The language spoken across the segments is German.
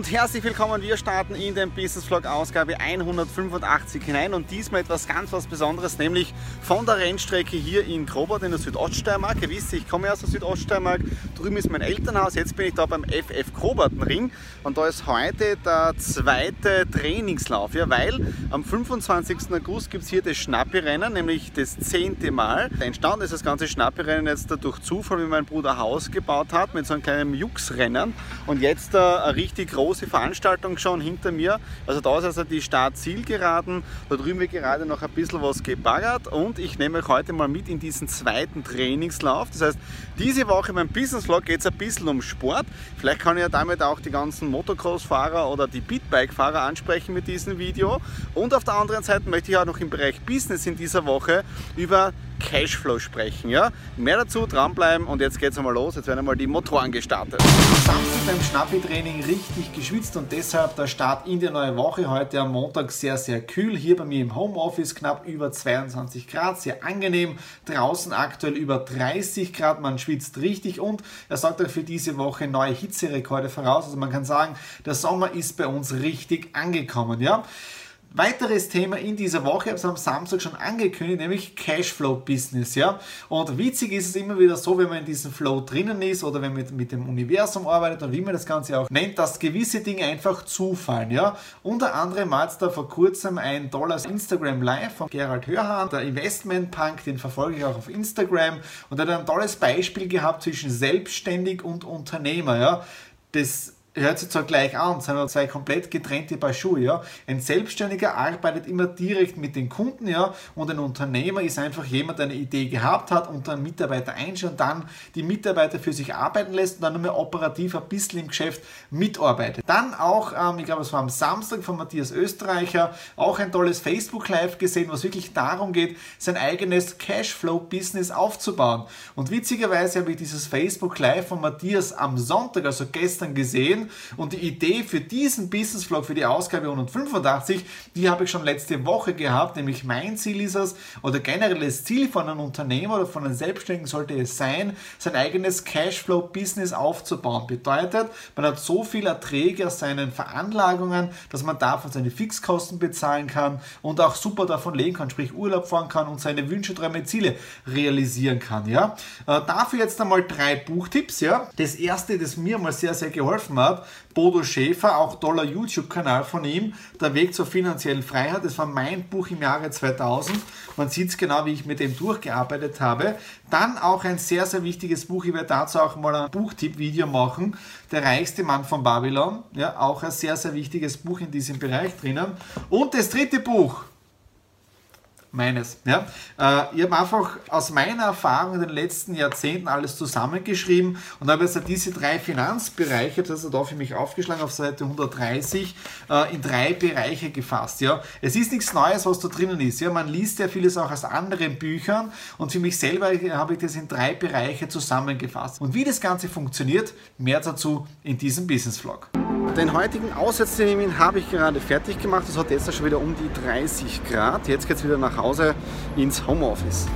und herzlich willkommen. Wir starten in den Business Vlog Ausgabe 185 hinein und diesmal etwas ganz was Besonderes, nämlich von der Rennstrecke hier in Grobert in der Südoststeiermark. Ihr wisst, ich komme aus der Südoststeiermark. Drüben ist mein Elternhaus. Jetzt bin ich da beim FF Grobertenring und da ist heute der zweite Trainingslauf, ja, weil am 25. August gibt es hier das Schnappi-Rennen, nämlich das zehnte Mal. Entstanden ist das ganze Schnappi-Rennen jetzt durch Zufall, wie mein Bruder Haus gebaut hat mit so einem kleinen Jux-Rennen und jetzt eine richtig große Veranstaltung schon hinter mir. Also da ist also die Start-Zielgeraden. Da drüben wird gerade noch ein bisschen was gebaggert und ich nehme euch heute mal mit in diesen zweiten Trainingslauf. Das heißt, diese Woche beim Business Vlog geht es ein bisschen um Sport. Vielleicht kann ich ja damit auch die ganzen Motocross-Fahrer oder die Beatbike-Fahrer ansprechen mit diesem Video. Und auf der anderen Seite möchte ich auch noch im Bereich Business in dieser Woche über Cashflow sprechen. Ja? Mehr dazu, dranbleiben und jetzt geht es einmal los. Jetzt werden einmal die Motoren gestartet. Samstag beim Schnappi-Training richtig geschwitzt und deshalb der Start in die neue Woche. Heute am Montag sehr, sehr kühl. Hier bei mir im Homeoffice knapp über 22 Grad, sehr angenehm. Draußen aktuell über 30 Grad, man schwitzt richtig und er sorgt auch für diese Woche neue Hitzerekorde voraus. Also man kann sagen, der Sommer ist bei uns richtig angekommen. Ja? Weiteres Thema in dieser Woche, ich habe es am Samstag schon angekündigt, nämlich Cashflow-Business. Ja? Und witzig ist es immer wieder so, wenn man in diesem Flow drinnen ist oder wenn man mit, mit dem Universum arbeitet oder wie man das Ganze auch nennt, dass gewisse Dinge einfach zufallen. Ja? Unter anderem war jetzt da vor kurzem ein tolles Instagram Live von Gerald Hörhan, der Investment Punk, den verfolge ich auch auf Instagram und er hat ein tolles Beispiel gehabt zwischen selbstständig und Unternehmer. Ja? Das hört sich zwar gleich an, sind zwei komplett getrennte Paar Schuhe. Ja? Ein Selbstständiger arbeitet immer direkt mit den Kunden ja? und ein Unternehmer ist einfach jemand, der eine Idee gehabt hat und dann Mitarbeiter einstellt und dann die Mitarbeiter für sich arbeiten lässt und dann mehr operativ ein bisschen im Geschäft mitarbeitet. Dann auch, ähm, ich glaube es war am Samstag von Matthias Österreicher, auch ein tolles Facebook Live gesehen, was wirklich darum geht, sein eigenes Cashflow-Business aufzubauen. Und witzigerweise habe ich dieses Facebook Live von Matthias am Sonntag, also gestern gesehen und die Idee für diesen Business Vlog, für die Ausgabe 185, die habe ich schon letzte Woche gehabt, nämlich mein Ziel ist es, oder generell das Ziel von einem Unternehmer oder von einem Selbstständigen sollte es sein, sein eigenes Cashflow-Business aufzubauen. Bedeutet, man hat so viel Erträge aus seinen Veranlagungen, dass man davon seine Fixkosten bezahlen kann und auch super davon leben kann, sprich Urlaub fahren kann und seine Wünsche, Träume, Ziele realisieren kann. Ja? Äh, dafür jetzt einmal drei Buchtipps. Ja? Das erste, das mir mal sehr, sehr geholfen hat, Bodo Schäfer, auch toller YouTube-Kanal von ihm, Der Weg zur finanziellen Freiheit. Das war mein Buch im Jahre 2000. Man sieht es genau, wie ich mit dem durchgearbeitet habe. Dann auch ein sehr, sehr wichtiges Buch. Ich werde dazu auch mal ein Buchtipp-Video machen. Der reichste Mann von Babylon. Ja, auch ein sehr, sehr wichtiges Buch in diesem Bereich drinnen. Und das dritte Buch, meines. Ja? Äh, ich habe einfach aus meiner Erfahrung in den letzten Jahrzehnten alles zusammengeschrieben und habe jetzt diese drei Finanzbereiche, das ist da für mich aufgeschlagen auf Seite 130, äh, in drei Bereiche gefasst. Ja? Es ist nichts Neues, was da drinnen ist. Ja? Man liest ja vieles auch aus anderen Büchern und für mich selber habe ich das in drei Bereiche zusammengefasst. Und wie das Ganze funktioniert, mehr dazu in diesem Business Vlog. Den heutigen Auswärtstermin habe ich gerade fertig gemacht. Es hat jetzt schon wieder um die 30 Grad. Jetzt geht es wieder nach Hause ins Homeoffice.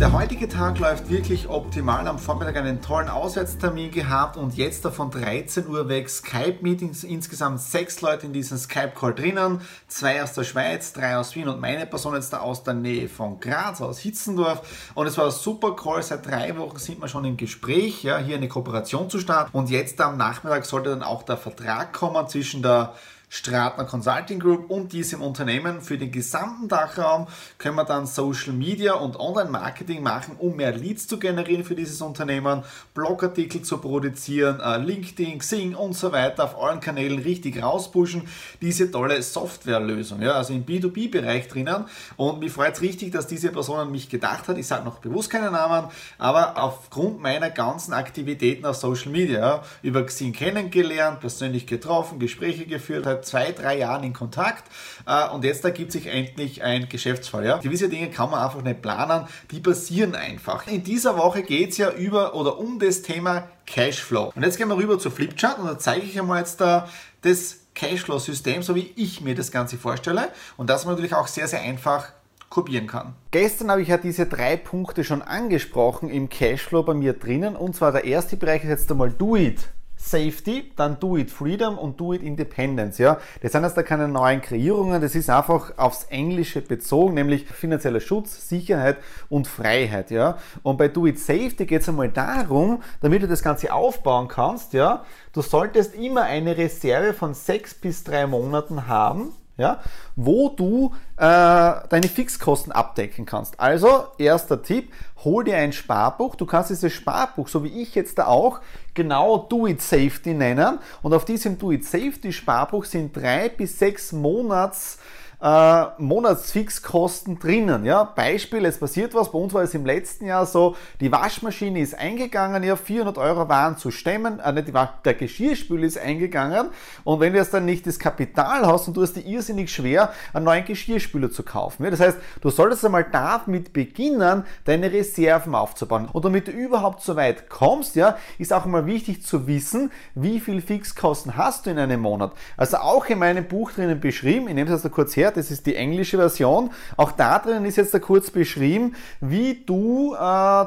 Der heutige Tag läuft wirklich optimal. Am Vormittag einen tollen Auswärtstermin gehabt und jetzt von 13 Uhr weg Skype-Meetings. Insgesamt sechs Leute in diesem Skype-Call drinnen. Zwei aus der Schweiz, drei aus Wien und meine Person jetzt da aus der Nähe von Graz, aus Hitzendorf. Und es war ein super Call. Seit drei Wochen sind wir schon im Gespräch, ja, hier eine Kooperation zu starten. Und jetzt am Nachmittag sollte dann auch der Vertrag kommen zwischen der Stratner Consulting Group und diesem Unternehmen für den gesamten Dachraum können wir dann Social Media und Online-Marketing machen, um mehr Leads zu generieren für dieses Unternehmen, Blogartikel zu produzieren, äh, LinkedIn, Xing und so weiter auf allen Kanälen richtig rauspushen. Diese tolle Softwarelösung, ja, also im B2B-Bereich drinnen. Und mich freut es richtig, dass diese Person an mich gedacht hat. Ich sage noch bewusst keine Namen, aber aufgrund meiner ganzen Aktivitäten auf Social Media, über Xing kennengelernt, persönlich getroffen, Gespräche geführt, seit zwei, drei Jahren in Kontakt äh, und jetzt ergibt sich endlich ein Geschäftsfall. Ja. Gewisse Dinge kann man einfach nicht planen, die passieren einfach. In dieser Woche geht es ja über oder um das Thema Cashflow. Und jetzt gehen wir rüber zu Flipchart und da zeige ich einmal jetzt da das Cashflow-System, so wie ich mir das Ganze vorstelle und das man natürlich auch sehr, sehr einfach kopieren kann. Gestern habe ich ja diese drei Punkte schon angesprochen im Cashflow bei mir drinnen und zwar der erste Bereich ist jetzt einmal Do It. Safety, dann Do It Freedom und Do It Independence. Ja, das sind jetzt da keine neuen Kreierungen, das ist einfach aufs Englische bezogen, nämlich finanzieller Schutz, Sicherheit und Freiheit. Ja, und bei Do It Safety geht es einmal darum, damit du das Ganze aufbauen kannst. Ja, du solltest immer eine Reserve von sechs bis drei Monaten haben ja, wo du äh, deine Fixkosten abdecken kannst. Also, erster Tipp, hol dir ein Sparbuch. Du kannst dieses Sparbuch, so wie ich jetzt da auch, genau Do It Safety nennen. Und auf diesem Do It Safety Sparbuch sind drei bis sechs Monats äh, Monatsfixkosten drinnen. Ja? Beispiel, es passiert was, bei uns war es im letzten Jahr so, die Waschmaschine ist eingegangen, ja, 400 Euro waren zu stemmen, äh, nicht, der Geschirrspül ist eingegangen und wenn du jetzt dann nicht das Kapital hast und du hast dir irrsinnig schwer, einen neuen Geschirrspüler zu kaufen. Ja? Das heißt, du solltest einmal damit beginnen, deine Reserven aufzubauen. Und damit du überhaupt so weit kommst, ja, ist auch einmal wichtig zu wissen, wie viel Fixkosten hast du in einem Monat. Also auch in meinem Buch drinnen beschrieben, ich nehme es also kurz her, das ist die englische Version. Auch da drin ist jetzt da kurz beschrieben, wie du äh,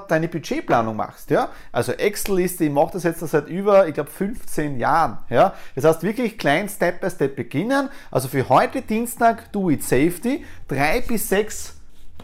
deine Budgetplanung machst. Ja? Also Excel-Liste, ich mache das jetzt seit über, ich glaube, 15 Jahren. Ja? Das heißt wirklich klein Step by Step beginnen. Also für heute Dienstag Do It Safety, drei bis sechs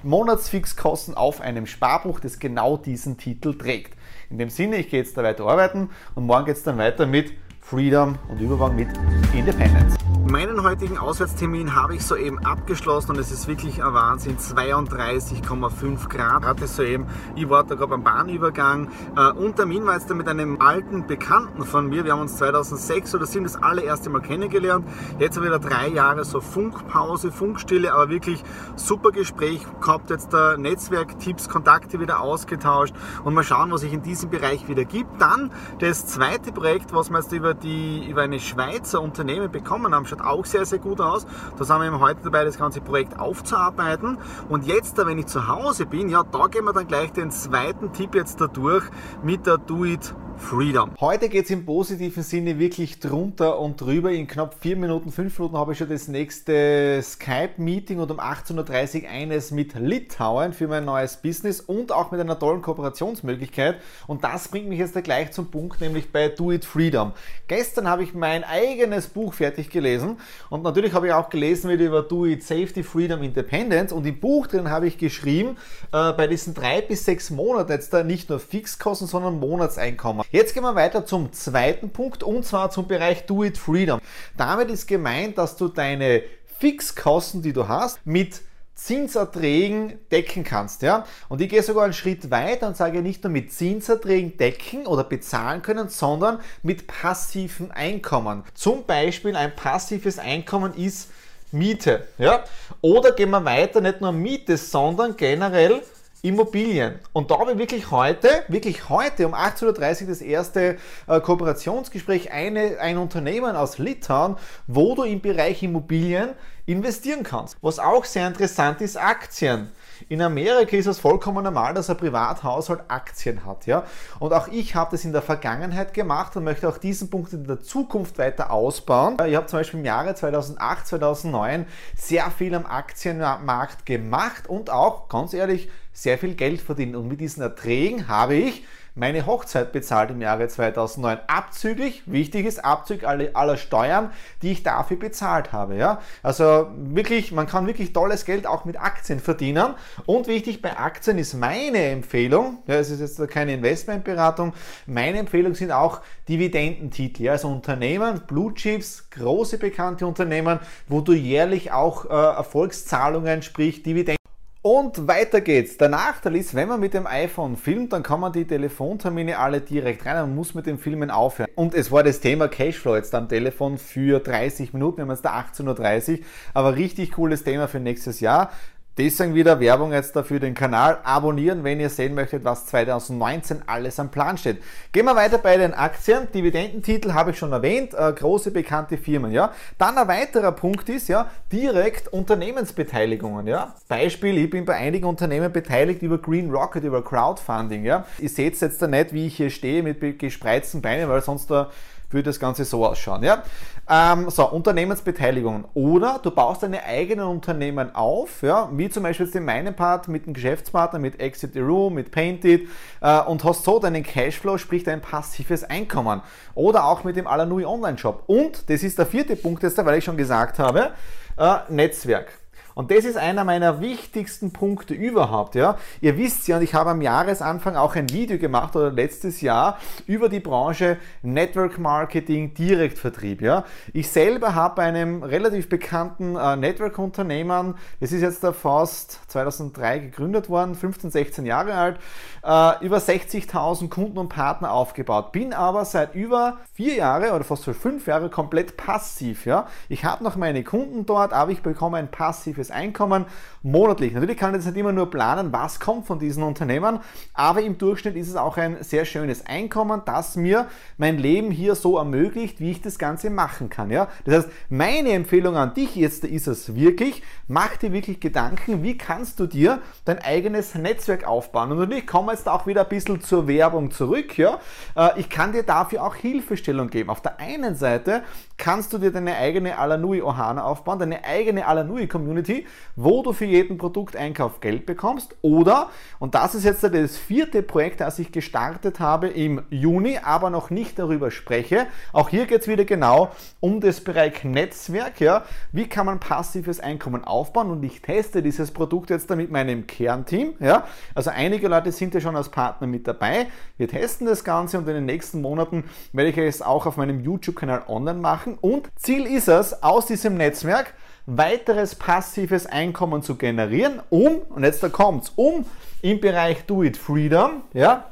Monatsfixkosten auf einem Sparbuch, das genau diesen Titel trägt. In dem Sinne, ich gehe jetzt da weiter arbeiten und morgen geht es dann weiter mit Freedom und übermorgen mit Independence. Meinen heutigen Auswärtstermin habe ich soeben abgeschlossen und es ist wirklich ein Wahnsinn. 32,5 Grad hatte es soeben. Ich war da gerade am Bahnübergang. Äh, und Termin war jetzt mit einem alten Bekannten von mir. Wir haben uns 2006 oder 2007 das allererste Mal kennengelernt. Jetzt haben wir wieder drei Jahre so Funkpause, Funkstille, aber wirklich super Gespräch gehabt. Jetzt da Netzwerktipps, Kontakte wieder ausgetauscht und mal schauen, was sich in diesem Bereich wieder gibt. Dann das zweite Projekt, was wir jetzt über, die, über eine Schweizer Unternehmen bekommen haben, schaut auch sehr, sehr gut aus. Da sind wir eben heute dabei, das ganze Projekt aufzuarbeiten. Und jetzt, wenn ich zu Hause bin, ja, da gehen wir dann gleich den zweiten Tipp jetzt da durch mit der Do It Freedom. Heute geht es im positiven Sinne wirklich drunter und drüber. In knapp vier Minuten, fünf Minuten habe ich schon das nächste Skype-Meeting und um 18.30 Uhr eines mit Litauen für mein neues Business und auch mit einer tollen Kooperationsmöglichkeit. Und das bringt mich jetzt gleich zum Punkt, nämlich bei Do It Freedom. Gestern habe ich mein eigenes Buch fertig gelesen und natürlich habe ich auch gelesen wieder über Do It Safety, Freedom, Independence und im Buch drin habe ich geschrieben, äh, bei diesen drei bis sechs Monaten jetzt da nicht nur Fixkosten, sondern Monatseinkommen. Jetzt gehen wir weiter zum zweiten Punkt und zwar zum Bereich Do It Freedom. Damit ist gemeint, dass du deine Fixkosten, die du hast, mit Zinserträgen decken kannst. Ja? Und ich gehe sogar einen Schritt weiter und sage nicht nur mit Zinserträgen decken oder bezahlen können, sondern mit passiven Einkommen. Zum Beispiel ein passives Einkommen ist Miete. Ja? Oder gehen wir weiter, nicht nur Miete, sondern generell Immobilien. Und da habe ich wirklich heute, wirklich heute um 18.30 Uhr das erste äh, Kooperationsgespräch, eine, ein Unternehmen aus Litauen, wo du im Bereich Immobilien investieren kannst. Was auch sehr interessant ist, Aktien. In Amerika ist es vollkommen normal, dass ein Privathaushalt Aktien hat. Ja? Und auch ich habe das in der Vergangenheit gemacht und möchte auch diesen Punkt in der Zukunft weiter ausbauen. Ich habe zum Beispiel im Jahre 2008, 2009 sehr viel am Aktienmarkt gemacht und auch, ganz ehrlich, sehr viel Geld verdient. Und mit diesen Erträgen habe ich meine Hochzeit bezahlt im Jahre 2009. Abzüglich, wichtig ist, Abzug aller Steuern, die ich dafür bezahlt habe. Ja? Also wirklich, man kann wirklich tolles Geld auch mit Aktien verdienen. Und wichtig bei Aktien ist meine Empfehlung, ja, es ist jetzt keine Investmentberatung, meine Empfehlung sind auch Dividendentitel. Ja? Also Unternehmen, Blue Chips, große bekannte Unternehmen, wo du jährlich auch äh, Erfolgszahlungen, sprich Dividenden und weiter geht's. Der Nachteil ist, wenn man mit dem iPhone filmt, dann kann man die Telefontermine alle direkt rein. Man muss mit den Filmen aufhören. Und es war das Thema Cashflow jetzt am Telefon für 30 Minuten. Wir haben jetzt da 18.30 Uhr. Aber richtig cooles Thema für nächstes Jahr. Deswegen wieder Werbung jetzt dafür den Kanal abonnieren, wenn ihr sehen möchtet, was 2019 alles am Plan steht. Gehen wir weiter bei den Aktien. Dividendentitel habe ich schon erwähnt, äh, große bekannte Firmen, ja. Dann ein weiterer Punkt ist, ja, direkt Unternehmensbeteiligungen, ja. Beispiel, ich bin bei einigen Unternehmen beteiligt über Green Rocket, über Crowdfunding, ja. Ihr seht jetzt da nicht, wie ich hier stehe mit gespreizten Beinen, weil sonst da würde das Ganze so ausschauen. Ja? Ähm, so, Unternehmensbeteiligungen. Oder du baust deine eigenen Unternehmen auf, ja? wie zum Beispiel jetzt in meinem Part mit einem Geschäftspartner, mit Exit the Room, mit Painted äh, und hast so deinen Cashflow, sprich dein passives Einkommen. Oder auch mit dem Alanui Online-Shop. Und, das ist der vierte Punkt jetzt, weil ich schon gesagt habe, äh, Netzwerk. Und das ist einer meiner wichtigsten Punkte überhaupt. Ja? Ihr wisst ja, und ich habe am Jahresanfang auch ein Video gemacht oder letztes Jahr über die Branche Network Marketing, Direktvertrieb. Ja? Ich selber habe bei einem relativ bekannten äh, Network-Unternehmen, das ist jetzt da fast 2003 gegründet worden, 15, 16 Jahre alt, äh, über 60.000 Kunden und Partner aufgebaut. Bin aber seit über vier Jahre oder fast fünf Jahre komplett passiv. Ja? Ich habe noch meine Kunden dort, aber ich bekomme ein passives passives Einkommen monatlich. Natürlich kann ich jetzt nicht immer nur planen, was kommt von diesen Unternehmen, aber im Durchschnitt ist es auch ein sehr schönes Einkommen, das mir mein Leben hier so ermöglicht, wie ich das Ganze machen kann. Ja? Das heißt, meine Empfehlung an dich jetzt ist es wirklich, mach dir wirklich Gedanken, wie kannst du dir dein eigenes Netzwerk aufbauen. Und ich komme jetzt auch wieder ein bisschen zur Werbung zurück. Ja? Äh, ich kann dir dafür auch Hilfestellung geben. Auf der einen Seite kannst du dir deine eigene Alanui Ohana aufbauen, deine eigene Alanui Community, wo du für jeden Produkteinkauf Geld bekommst. Oder, und das ist jetzt das vierte Projekt, das ich gestartet habe im Juni, aber noch nicht darüber spreche. Auch hier geht es wieder genau um das Bereich Netzwerk. Ja. Wie kann man passives Einkommen aufbauen? Und ich teste dieses Produkt jetzt da mit meinem Kernteam. Ja. Also einige Leute sind ja schon als Partner mit dabei. Wir testen das Ganze und in den nächsten Monaten werde ich es auch auf meinem YouTube-Kanal online machen. Und Ziel ist es, aus diesem Netzwerk weiteres passives Einkommen zu generieren, um, und jetzt da kommt's, um im Bereich Do It Freedom, ja,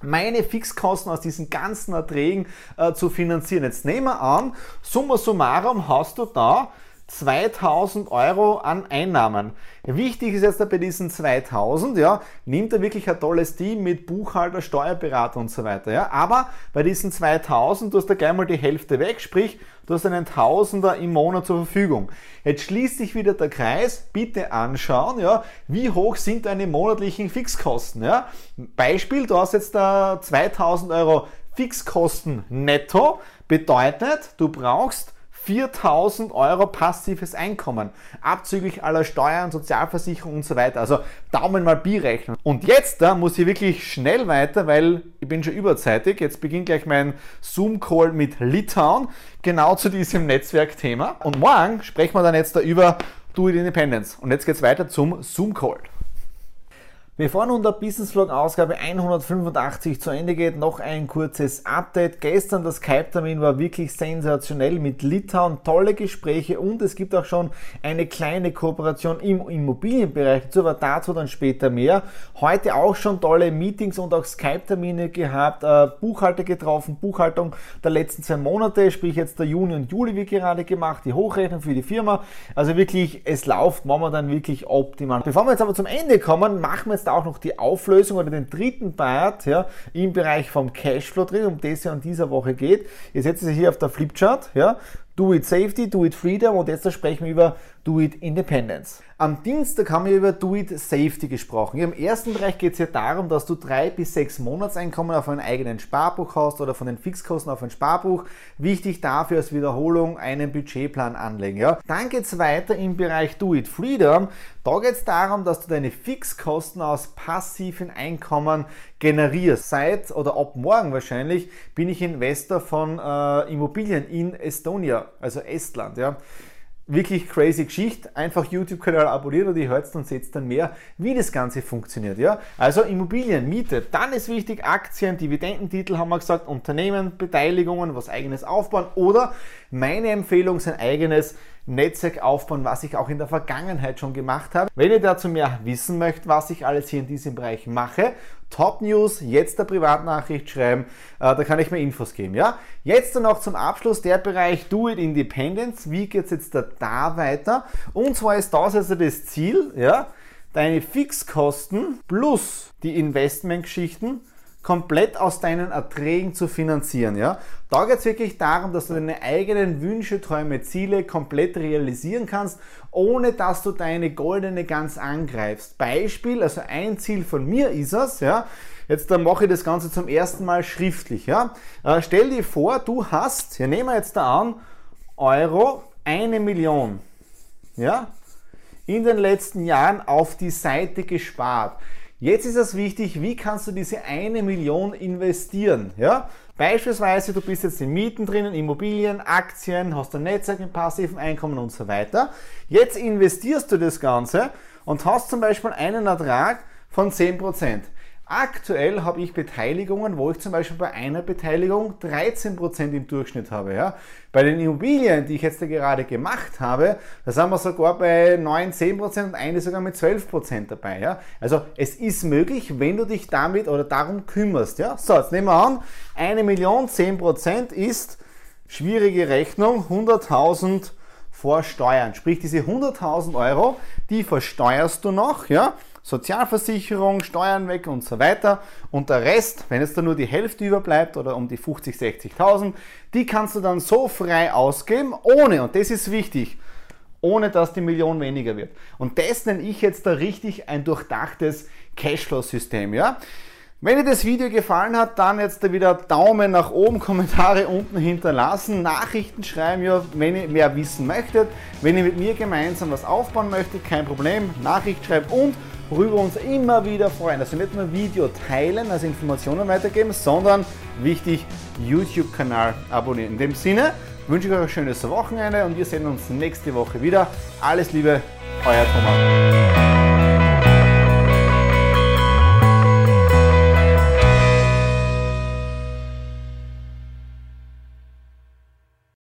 meine Fixkosten aus diesen ganzen Erträgen äh, zu finanzieren. Jetzt nehmen wir an, summa summarum hast du da 2000 Euro an Einnahmen. Wichtig ist jetzt bei diesen 2000, ja, nimmt er wirklich ein tolles Team mit Buchhalter, Steuerberater und so weiter, ja. Aber bei diesen 2000, du hast da gleich mal die Hälfte weg, sprich, du hast einen Tausender im Monat zur Verfügung. Jetzt schließt sich wieder der Kreis, bitte anschauen, ja, wie hoch sind deine monatlichen Fixkosten, ja. Beispiel, du hast jetzt da 2000 Euro Fixkosten netto, bedeutet, du brauchst 4000 Euro passives Einkommen, abzüglich aller Steuern, Sozialversicherung und so weiter. Also Daumen mal Bi rechnen. Und jetzt da muss ich wirklich schnell weiter, weil ich bin schon überzeitig. Jetzt beginnt gleich mein Zoom-Call mit Litauen, genau zu diesem Netzwerkthema. Und morgen sprechen wir dann jetzt da über Do It Independence. Und jetzt geht es weiter zum Zoom-Call. Bevor nun der Business Vlog Ausgabe 185 zu Ende geht, noch ein kurzes Update. Gestern der Skype-Termin war wirklich sensationell mit Litauen, tolle Gespräche und es gibt auch schon eine kleine Kooperation im Immobilienbereich. Dazu aber dazu dann später mehr. Heute auch schon tolle Meetings und auch Skype-Termine gehabt, äh, Buchhalter getroffen, Buchhaltung der letzten zwei Monate, sprich jetzt der Juni und Juli wie gerade gemacht, die Hochrechnung für die Firma. Also wirklich, es läuft momentan wirklich optimal. Bevor wir jetzt aber zum Ende kommen, machen wir jetzt auch noch die Auflösung oder den dritten Part ja, im Bereich vom Cashflow drin, um das es ja in dieser Woche geht. Ihr seht es hier auf der Flipchart. Ja. Do It Safety, Do It Freedom und jetzt sprechen wir über Do It Independence. Am Dienstag haben wir über Do It Safety gesprochen. Im ersten Bereich geht es ja darum, dass du drei bis sechs Monatseinkommen auf einen eigenen Sparbuch hast oder von den Fixkosten auf ein Sparbuch. Wichtig dafür als Wiederholung einen Budgetplan anlegen. Ja? Dann geht es weiter im Bereich Do It Freedom. Da geht es darum, dass du deine Fixkosten aus passiven Einkommen generierst. Seit oder ab morgen wahrscheinlich bin ich Investor von äh, Immobilien in Estonia, also Estland. Ja wirklich crazy Geschichte. Einfach YouTube-Kanal abonnieren und ihr hört und seht dann mehr, wie das Ganze funktioniert. Ja? Also Immobilien, Miete, dann ist wichtig Aktien, Dividendentitel haben wir gesagt, Unternehmen, Beteiligungen, was eigenes aufbauen oder meine Empfehlung, sein eigenes Netzwerk aufbauen, was ich auch in der Vergangenheit schon gemacht habe. Wenn ihr dazu mehr wissen möchtet, was ich alles hier in diesem Bereich mache, Top News, jetzt der Privatnachricht schreiben, äh, da kann ich mir Infos geben. Ja? Jetzt dann noch zum Abschluss der Bereich Do It Independence. Wie geht es jetzt da, da weiter? Und zwar ist das also das Ziel, ja? deine Fixkosten plus die Investmentgeschichten komplett aus deinen Erträgen zu finanzieren. Ja? Da geht es wirklich darum, dass du deine eigenen Wünsche, Träume, Ziele komplett realisieren kannst, ohne dass du deine goldene Gans angreifst. Beispiel, also ein Ziel von mir ist es, ja, jetzt dann mache ich das Ganze zum ersten Mal schriftlich. Ja? Äh, stell dir vor, du hast, ja, nehmen wir jetzt da an, Euro, eine Million. Ja? in den letzten Jahren auf die Seite gespart. Jetzt ist es wichtig, wie kannst du diese eine Million investieren? Ja? Beispielsweise, du bist jetzt in Mieten drinnen, Immobilien, Aktien, hast ein Netzwerk mit passiven Einkommen und so weiter. Jetzt investierst du das Ganze und hast zum Beispiel einen Ertrag von 10%. Aktuell habe ich Beteiligungen, wo ich zum Beispiel bei einer Beteiligung 13% im Durchschnitt habe. Ja. Bei den Immobilien, die ich jetzt gerade gemacht habe, da sind wir sogar bei 9, 10% und eine sogar mit 12% dabei. Ja. Also es ist möglich, wenn du dich damit oder darum kümmerst. Ja. So, jetzt nehmen wir an, eine Million, 10% ist schwierige Rechnung, 100.000 vor Steuern. Sprich, diese 100.000 Euro, die versteuerst du noch, ja, Sozialversicherung, Steuern weg und so weiter. Und der Rest, wenn es dann nur die Hälfte überbleibt oder um die 50, 60.000, die kannst du dann so frei ausgeben, ohne, und das ist wichtig, ohne dass die Million weniger wird. Und das nenne ich jetzt da richtig ein durchdachtes Cashflow-System, ja. Wenn dir das Video gefallen hat, dann jetzt wieder Daumen nach oben, Kommentare unten hinterlassen, Nachrichten schreiben, ja, wenn ihr mehr wissen möchtet. Wenn ihr mit mir gemeinsam was aufbauen möchtet, kein Problem, Nachricht schreiben und worüber wir uns immer wieder freuen. Also nicht nur Video teilen, also Informationen weitergeben, sondern wichtig, YouTube-Kanal abonnieren. In dem Sinne wünsche ich euch ein schönes Wochenende und wir sehen uns nächste Woche wieder. Alles Liebe, euer Thomas.